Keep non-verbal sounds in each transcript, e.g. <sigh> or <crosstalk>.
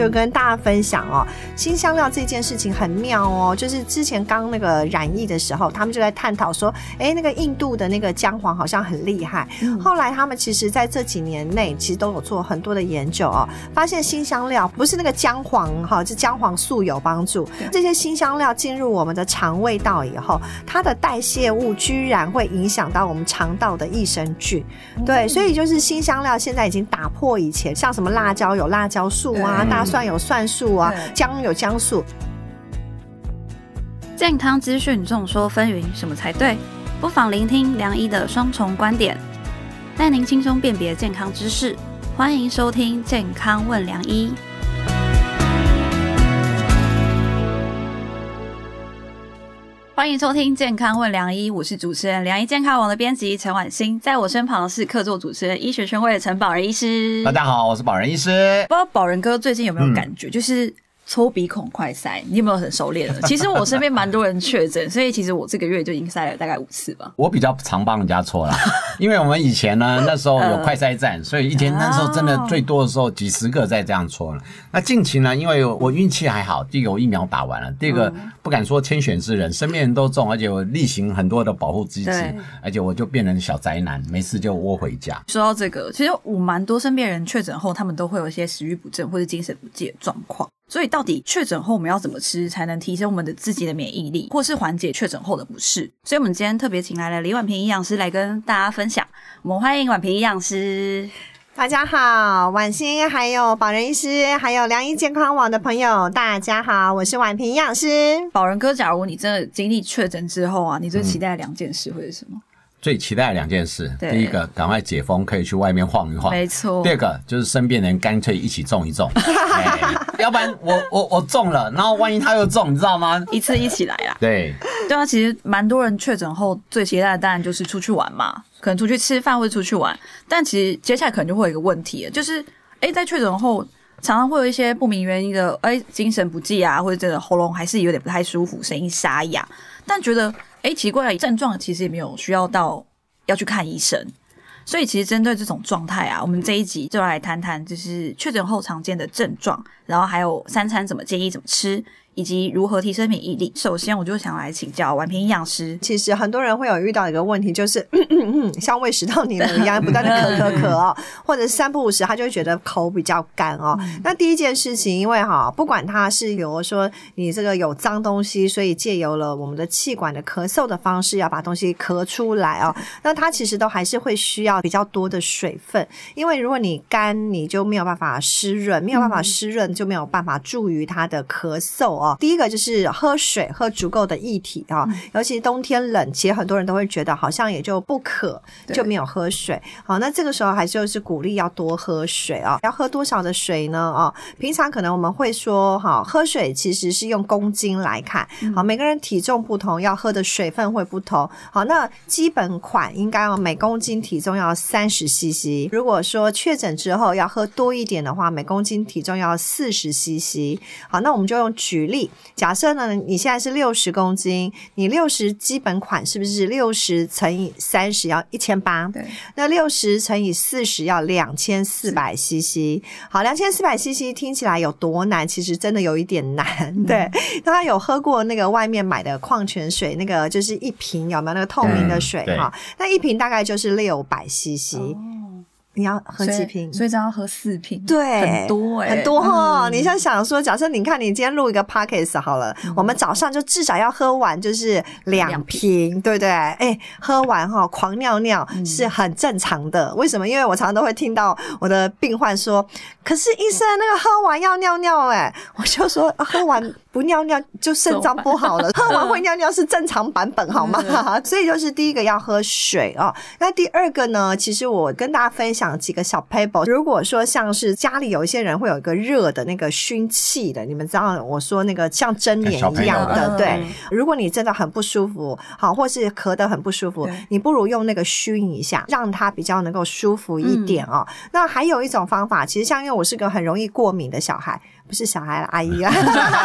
就跟大家分享哦，新香料这件事情很妙哦，就是之前刚那个染疫的时候，他们就在探讨说，哎，那个印度的那个姜黄好像很厉害。后来他们其实在这几年内，其实都有做很多的研究哦，发现新香料不是那个姜黄哈，是姜黄素有帮助。这些新香料进入我们的肠胃道以后，它的代谢物居然会影响到我们肠道的益生菌。对，所以就是新香料现在已经打破以前像什么辣椒有辣椒素啊，大蒜有蒜素啊，姜有姜素。健康资讯众说纷纭，什么才对？不妨聆听梁医的双重观点，带您轻松辨别健康知识。欢迎收听《健康问梁医》。欢迎收听《健康问良医》，我是主持人良医健康网的编辑陈婉欣，在我身旁是客座主持人医学权威的陈宝仁医师。大家好，我是宝仁医师。不知道宝仁哥最近有没有感觉，就是。抽鼻孔快塞，你有没有很熟练的？其实我身边蛮多人确诊，所以其实我这个月就已经塞了大概五次吧。我比较常帮人家搓啦，因为我们以前呢，那时候有快塞站，所以一天那时候真的最多的时候几十个在这样搓了。那近期呢，因为我运气还好，第一个我疫苗打完了，第二个不敢说天选之人，身边人都中，而且我例行很多的保护机制，而且我就变成小宅男，没事就窝回家。说到这个，其实我蛮多身边人确诊后，他们都会有一些食欲不振或者精神不济的状况。所以，到底确诊后我们要怎么吃才能提升我们的自己的免疫力，或是缓解确诊后的不适？所以，我们今天特别请来了李婉平营养师来跟大家分享。我们欢迎婉平营养师。大家好，婉欣，还有保仁医师，还有良医健康网的朋友，大家好，我是婉平营养师。保仁哥，假如你真的经历确诊之后啊，你最期待的两件事会是什么？最期待的两件事，第一个赶快解封，可以去外面晃一晃。没错。第二个就是身边人干脆一起种一中，<laughs> 要不然我我我中了，然后万一他又中，你知道吗？一次一起来啦。对。对啊，其实蛮多人确诊后最期待的当然就是出去玩嘛，可能出去吃饭或者出去玩。但其实接下来可能就会有一个问题，就是哎，在确诊后常常会有一些不明原因的哎精神不济啊，或者真的喉咙还是有点不太舒服，声音沙哑，但觉得。哎，奇怪，症状其实也没有需要到要去看医生，所以其实针对这种状态啊，我们这一集就来谈谈，就是确诊后常见的症状，然后还有三餐怎么建议怎么吃。以及如何提升免疫力？首先，我就想来请教婉平营养师。其实很多人会有遇到一个问题，就是像胃食道逆流 <laughs> 一样，不断的咳咳咳哦，<laughs> 或者三不五时，他就会觉得口比较干哦。那第一件事情，因为哈，不管他是有说你这个有脏东西，所以借由了我们的气管的咳嗽的方式，要把东西咳出来哦。那它其实都还是会需要比较多的水分，因为如果你干，你就没有办法湿润，没有办法湿润，就没有办法助于它的咳嗽哦。第一个就是喝水，喝足够的液体啊，尤其冬天冷，其实很多人都会觉得好像也就不渴，就没有喝水。好，那这个时候还就是鼓励要多喝水啊。要喝多少的水呢？啊，平常可能我们会说，哈，喝水其实是用公斤来看。好，每个人体重不同，要喝的水分会不同。好，那基本款应该每公斤体重要三十 CC。如果说确诊之后要喝多一点的话，每公斤体重要四十 CC。好，那我们就用举。例假设呢，你现在是六十公斤，你六十基本款是不是六十乘以三十要一千八？对，那六十乘以四十要两千四百 CC。好，两千四百 CC 听起来有多难？其实真的有一点难。对，大家有喝过那个外面买的矿泉水，那个就是一瓶有没有那个透明的水哈？那一瓶大概就是六百 CC。你要喝几瓶？所以这样要喝四瓶，对，很多哎，很多哈。你像想说，假设你看你今天录一个 podcast 好了，我们早上就至少要喝完，就是两瓶，对不对？哎，喝完哈，狂尿尿是很正常的。为什么？因为我常常都会听到我的病患说：“可是医生，那个喝完要尿尿。”哎，我就说喝完。不尿尿就肾脏不好了，<laughs> 喝完会尿尿是正常版本好吗？<laughs> 所以就是第一个要喝水哦。那第二个呢？其实我跟大家分享几个小 paper。如果说像是家里有一些人会有一个热的那个熏气的，你们知道我说那个像蒸脸一样的，对。如果你真的很不舒服，好，或是咳得很不舒服，你不如用那个熏一下，让它比较能够舒服一点哦。那还有一种方法，其实像因为我是个很容易过敏的小孩。不是小孩了，阿姨啊，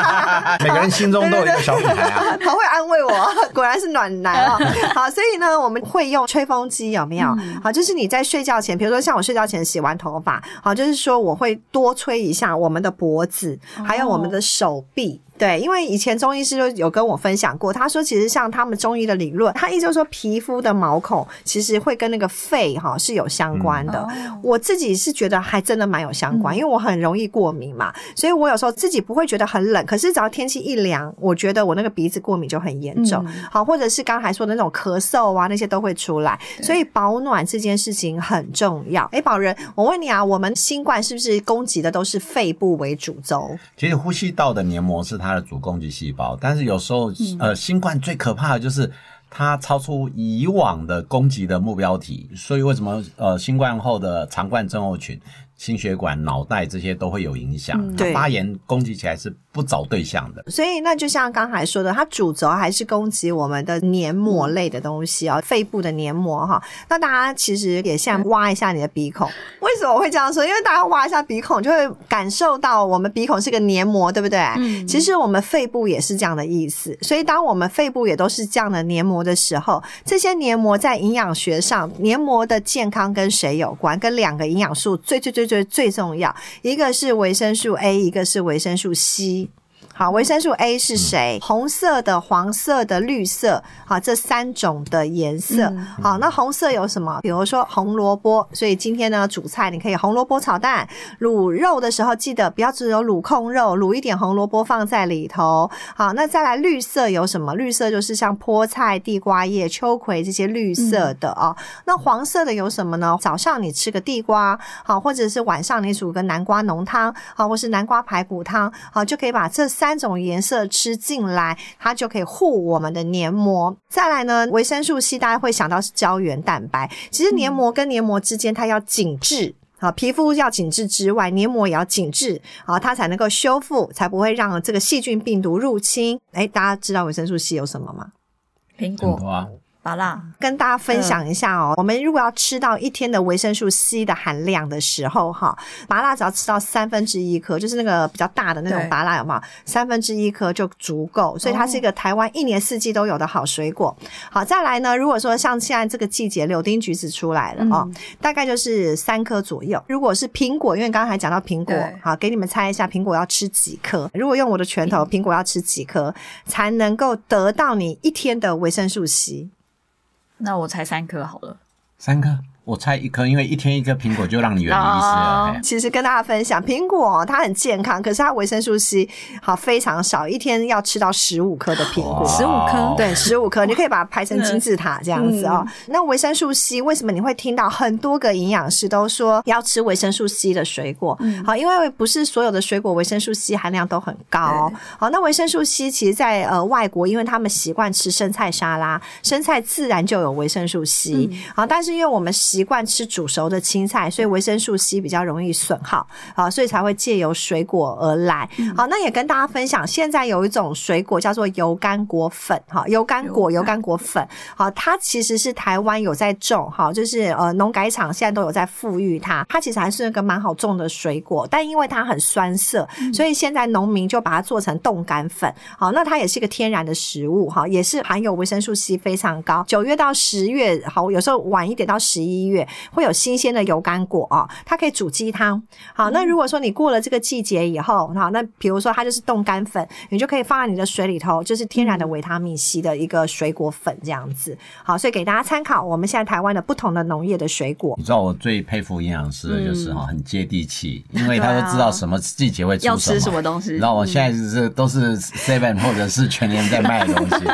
<laughs> 每个人心中都有一个小女孩啊。<laughs> 好会安慰我，果然是暖男啊。<laughs> 好，所以呢，我们会用吹风机，有没有？好，就是你在睡觉前，比如说像我睡觉前洗完头发，好，就是说我会多吹一下我们的脖子，还有我们的手臂。对，因为以前中医师就有跟我分享过，他说其实像他们中医的理论，他意思说皮肤的毛孔其实会跟那个肺哈是有相关的。我自己是觉得还真的蛮有相关，因为我很容易过敏嘛，所以我有时候自己不会觉得很冷，可是只要天气一凉，我觉得我那个鼻子过敏就很严重。好，或者是刚才说的那种咳嗽啊，那些都会出来，所以保暖这件事情很重要。哎，宝仁，我问你啊，我们新冠是不是攻击的都是肺部为主轴？其实呼吸道的黏膜是它的主攻击细胞，但是有时候呃，新冠最可怕的就是它超出以往的攻击的目标体，所以为什么呃，新冠后的肠冠症候群、心血管、脑袋这些都会有影响？它发炎攻击起来是。不找对象的，所以那就像刚才说的，它主轴还是攻击我们的黏膜类的东西啊，肺部的黏膜哈。那大家其实也像挖一下你的鼻孔，为什么会这样说？因为大家挖一下鼻孔，就会感受到我们鼻孔是个黏膜，对不对？嗯。其实我们肺部也是这样的意思，所以当我们肺部也都是这样的黏膜的时候，这些黏膜在营养学上，黏膜的健康跟谁有关？跟两个营养素最最最最最重要，一个是维生素 A，一个是维生素 C。好，维生素 A 是谁？红色的、黄色的、绿色，好，这三种的颜色。好，那红色有什么？比如说红萝卜。所以今天呢，煮菜你可以红萝卜炒蛋。卤肉的时候，记得不要只有卤控肉，卤一点红萝卜放在里头。好，那再来绿色有什么？绿色就是像菠菜、地瓜叶、秋葵这些绿色的哦。那黄色的有什么呢？早上你吃个地瓜，好，或者是晚上你煮个南瓜浓汤，好，或是南瓜排骨汤，好，就可以把这三。三种颜色吃进来，它就可以护我们的黏膜。再来呢，维生素 C 大家会想到是胶原蛋白。其实黏膜跟黏膜之间，它要紧致啊，皮肤要紧致之外，黏膜也要紧致啊，它才能够修复，才不会让这个细菌病毒入侵。哎，大家知道维生素 C 有什么吗？苹果。麻辣，跟大家分享一下哦。我们如果要吃到一天的维生素 C 的含量的时候，哈，麻辣只要吃到三分之一颗，就是那个比较大的那种麻辣，有没有？三分之一颗就足够，所以它是一个台湾一年四季都有的好水果。好，再来呢，如果说像现在这个季节，柳丁橘子出来了哦，大概就是三颗左右。如果是苹果，因为刚才讲到苹果，好，给你们猜一下，苹果要吃几颗？如果用我的拳头，苹果要吃几颗才能够得到你一天的维生素 C？那我猜三颗好了，三颗。我猜一颗，因为一天一颗苹果就让你远离医师了。其实跟大家分享，苹果它很健康，可是它维生素 C 好非常少，一天要吃到十五颗的苹果，十五颗，对，十五颗，你可以把它排成金字塔这样子哦。那维生素 C 为什么你会听到很多个营养师都说要吃维生素 C 的水果？好，因为不是所有的水果维生素 C 含量都很高。好，那维生素 C 其实，在呃外国，因为他们习惯吃生菜沙拉，生菜自然就有维生素 C。好，但是因为我们习惯吃煮熟的青菜，所以维生素 C 比较容易损耗，好，所以才会借由水果而来。好，那也跟大家分享，现在有一种水果叫做油甘果粉，哈，油甘果油甘果粉，好，它其实是台湾有在种，哈，就是呃农改场现在都有在富裕它，它其实还是一个蛮好种的水果，但因为它很酸涩，所以现在农民就把它做成冻干粉，好，那它也是一个天然的食物，哈，也是含有维生素 C 非常高。九月到十月，好，有时候晚一点到十一月。会有新鲜的油甘果哦，它可以煮鸡汤。好，那如果说你过了这个季节以后，好，那比如说它就是冻干粉，你就可以放在你的水里头，就是天然的维他命 C 的一个水果粉这样子。好，所以给大家参考，我们现在台湾的不同的农业的水果。你知道我最佩服营养师的就是哈，很接地气，因为他都知道什么季节会要吃什么东西。你知道我现在是都是 Seven 或者是全年在卖的东西。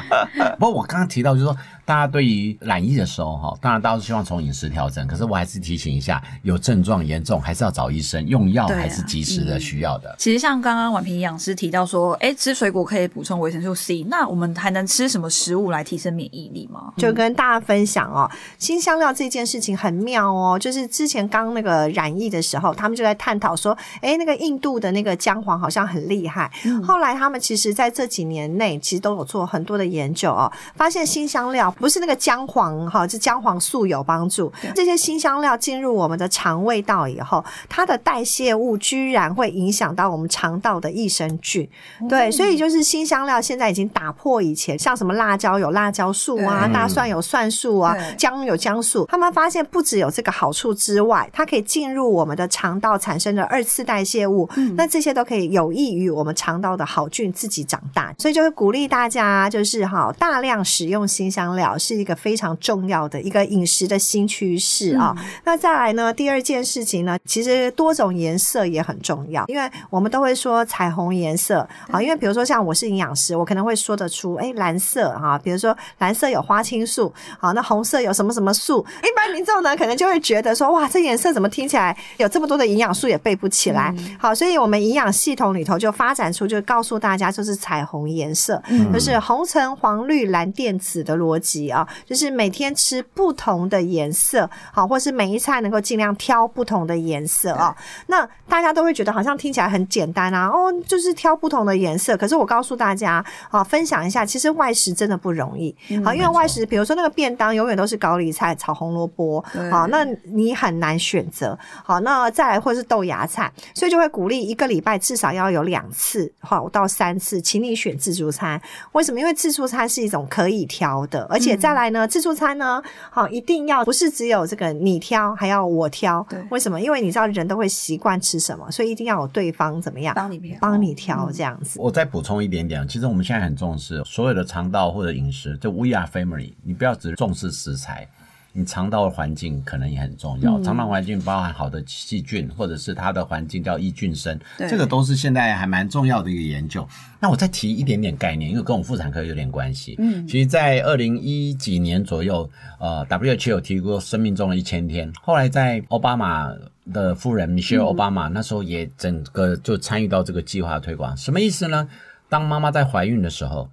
<laughs> 不过我刚刚提到就是说。大家对于染疫的时候，哈，当然大家都希望从饮食调整。可是我还是提醒一下，有症状严重还是要找医生，用药还是及时的需要的。其实像刚刚婉平营养师提到说，哎，吃水果可以补充维生素 C，那我们还能吃什么食物来提升免疫力吗？就跟大家分享哦，新香料这件事情很妙哦。就是之前刚那个染疫的时候，他们就在探讨说，哎，那个印度的那个姜黄好像很厉害。后来他们其实在这几年内，其实都有做很多的研究哦，发现新香料。不是那个姜黄哈，是姜黄素有帮帮助。这些新香料进入我们的肠胃道以后，它的代谢物居然会影响到我们肠道的益生菌。对，所以就是新香料现在已经打破以前像什么辣椒有辣椒素啊，大蒜有蒜素啊，姜有姜素。他们发现不只有这个好处之外，它可以进入我们的肠道产生的二次代谢物，那这些都可以有益于我们肠道的好菌自己长大。所以就会鼓励大家，就是哈大量使用新香料是一个非常重要的一个饮食的新趋势啊。那再来呢，第二件事情呢，其实多种颜色也很重要，因为我们都会说彩虹颜色啊，因为比如说像我是营养师，我可能会说得出，哎，蓝色啊，比如说蓝色有花青素，好，那红色有什么什么素？一般民众呢，可能就会觉得说，哇，这颜色怎么听起来有这么多的营养素也背不起来？好，所以我们营养系统里头就发展出，就告诉大家，就是彩虹颜色，就是红橙黄绿蓝靛紫的逻辑啊，就是每天吃不同的颜色，好，或是每一餐能够尽量挑不同的颜色啊。那大家都会觉得好像听起来很简单啊，哦，就是挑不同的颜色。可是我告诉大家，啊，分享一下，其实外食真的不容易，好，因为外食，比如说那个便当永远都是高丽菜炒红萝卜，好，那你很难选择，好，那再来或是豆芽菜，所以就会鼓励一个礼拜至少要有两次，好到三次，请你选自助餐。为什么？因为自助餐是一种可以挑的，而且再来呢，自助餐呢，好一定要不是只有这个你挑，还要我挑。对，为什么？因为你知道人都会习惯吃什么，所以一定要有对方怎么样帮你挑，帮你挑这样子。我再补充一点点，其实我们现在很重视所有的肠道或者饮食，就 We are family，你不要只重视食材。你肠道的环境可能也很重要，肠道环境包含好的细菌，或者是它的环境叫益菌生，这个都是现在还蛮重要的一个研究。那我再提一点点概念，因为跟我们妇产科有点关系。嗯，其实，在二零一几年左右，呃，WHO 有提过生命中的一千天，后来在奥巴马的夫人 Michelle 奥巴马那时候也整个就参与到这个计划推广。什么意思呢？当妈妈在怀孕的时候。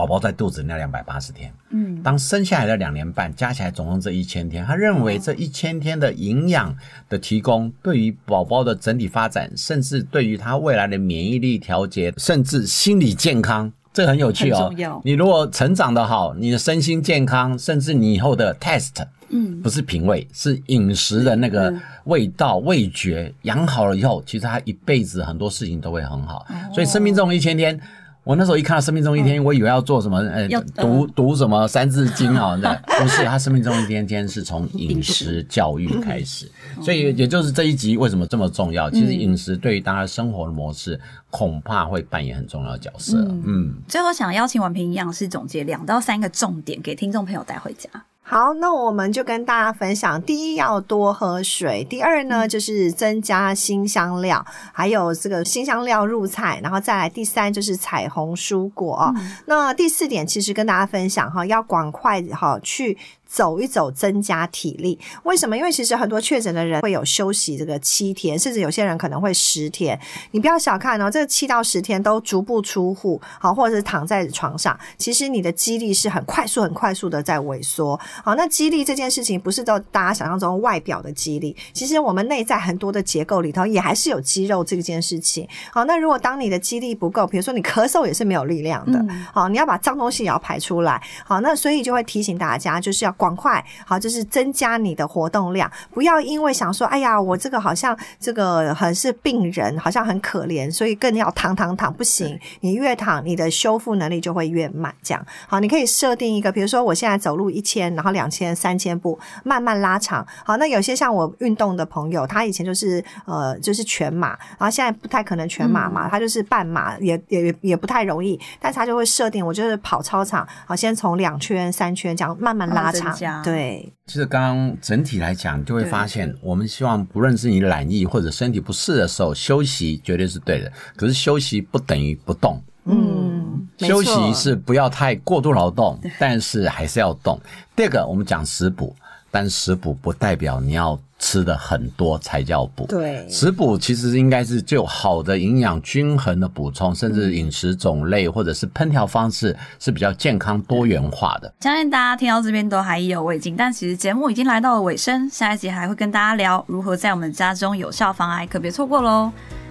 宝宝在肚子那两百八十天，嗯，当生下来的两年半，加起来总共这一千天，他认为这一千天的营养的提供，对于宝宝的整体发展，甚至对于他未来的免疫力调节，甚至心理健康，这很有趣哦。你如果成长的好，你的身心健康，甚至你以后的 test，嗯，不是品味，是饮食的那个味道、味觉养好了以后，其实他一辈子很多事情都会很好。所以生命中一千天。我那时候一看到生命中一天，我以为要做什么，呃，读读什么三字经啊？<laughs> 不是，他生命中一天天是从饮食教育开始，<laughs> 所以也就是这一集为什么这么重要？其实饮食对于大家生活的模式，恐怕会扮演很重要的角色。嗯，最后想邀请婉平营养师总结两到三个重点给听众朋友带回家。好，那我们就跟大家分享：第一，要多喝水；第二呢，就是增加新香料，还有这个新香料入菜；然后再来第三，就是彩虹蔬果。那第四点，其实跟大家分享哈，要赶快哈去。走一走，增加体力。为什么？因为其实很多确诊的人会有休息这个七天，甚至有些人可能会十天。你不要小看哦，这七到十天都足不出户，好，或者是躺在床上，其实你的肌力是很快速、很快速的在萎缩。好，那肌力这件事情不是都大家想象中外表的肌力，其实我们内在很多的结构里头也还是有肌肉这件事情。好，那如果当你的肌力不够，比如说你咳嗽也是没有力量的。好，你要把脏东西也要排出来。好，那所以就会提醒大家，就是要。广快好，就是增加你的活动量，不要因为想说，哎呀，我这个好像这个很是病人，好像很可怜，所以更要躺躺躺，不行，你越躺，你的修复能力就会越慢。这样好，你可以设定一个，比如说我现在走路一千，然后两千、三千步，慢慢拉长。好，那有些像我运动的朋友，他以前就是呃，就是全马，然后现在不太可能全马嘛，他就是半马，也也也不太容易，但是他就会设定，我就是跑操场，好，先从两圈、三圈这样慢慢拉长。对，其实刚刚整体来讲，就会发现，我们希望不论是你懒意或者身体不适的时候，休息绝对是对的。可是休息不等于不动，嗯，休息是不要太过度劳动，但是还是要动。第二个，我们讲食补。但食补不代表你要吃的很多才叫补。对，食补其实应该是就好的营养均衡的补充，甚至饮食种类或者是烹调方式是比较健康多元化的。相信大家听到这边都还意犹未尽，但其实节目已经来到了尾声，下一集还会跟大家聊如何在我们家中有效防癌，可别错过喽。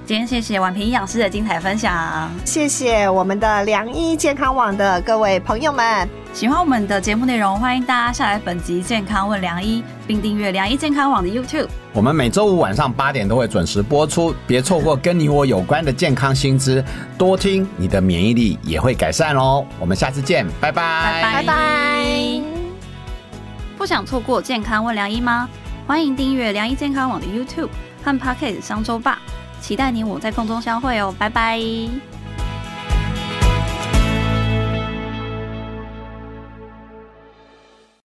今天谢谢婉平营养师的精彩分享，谢谢我们的良医健康网的各位朋友们。喜欢我们的节目内容，欢迎大家下载本集《健康问良医》，并订阅良医健康网的 YouTube。我们每周五晚上八点都会准时播出，别错过跟你我有关的健康新知，多听你的免疫力也会改善哦。我们下次见，拜拜，拜拜拜。不想错过《健康问良医》吗？欢迎订阅良医健康网的 YouTube 和 Pocket 商周吧，期待你我在空中相会哦，拜拜。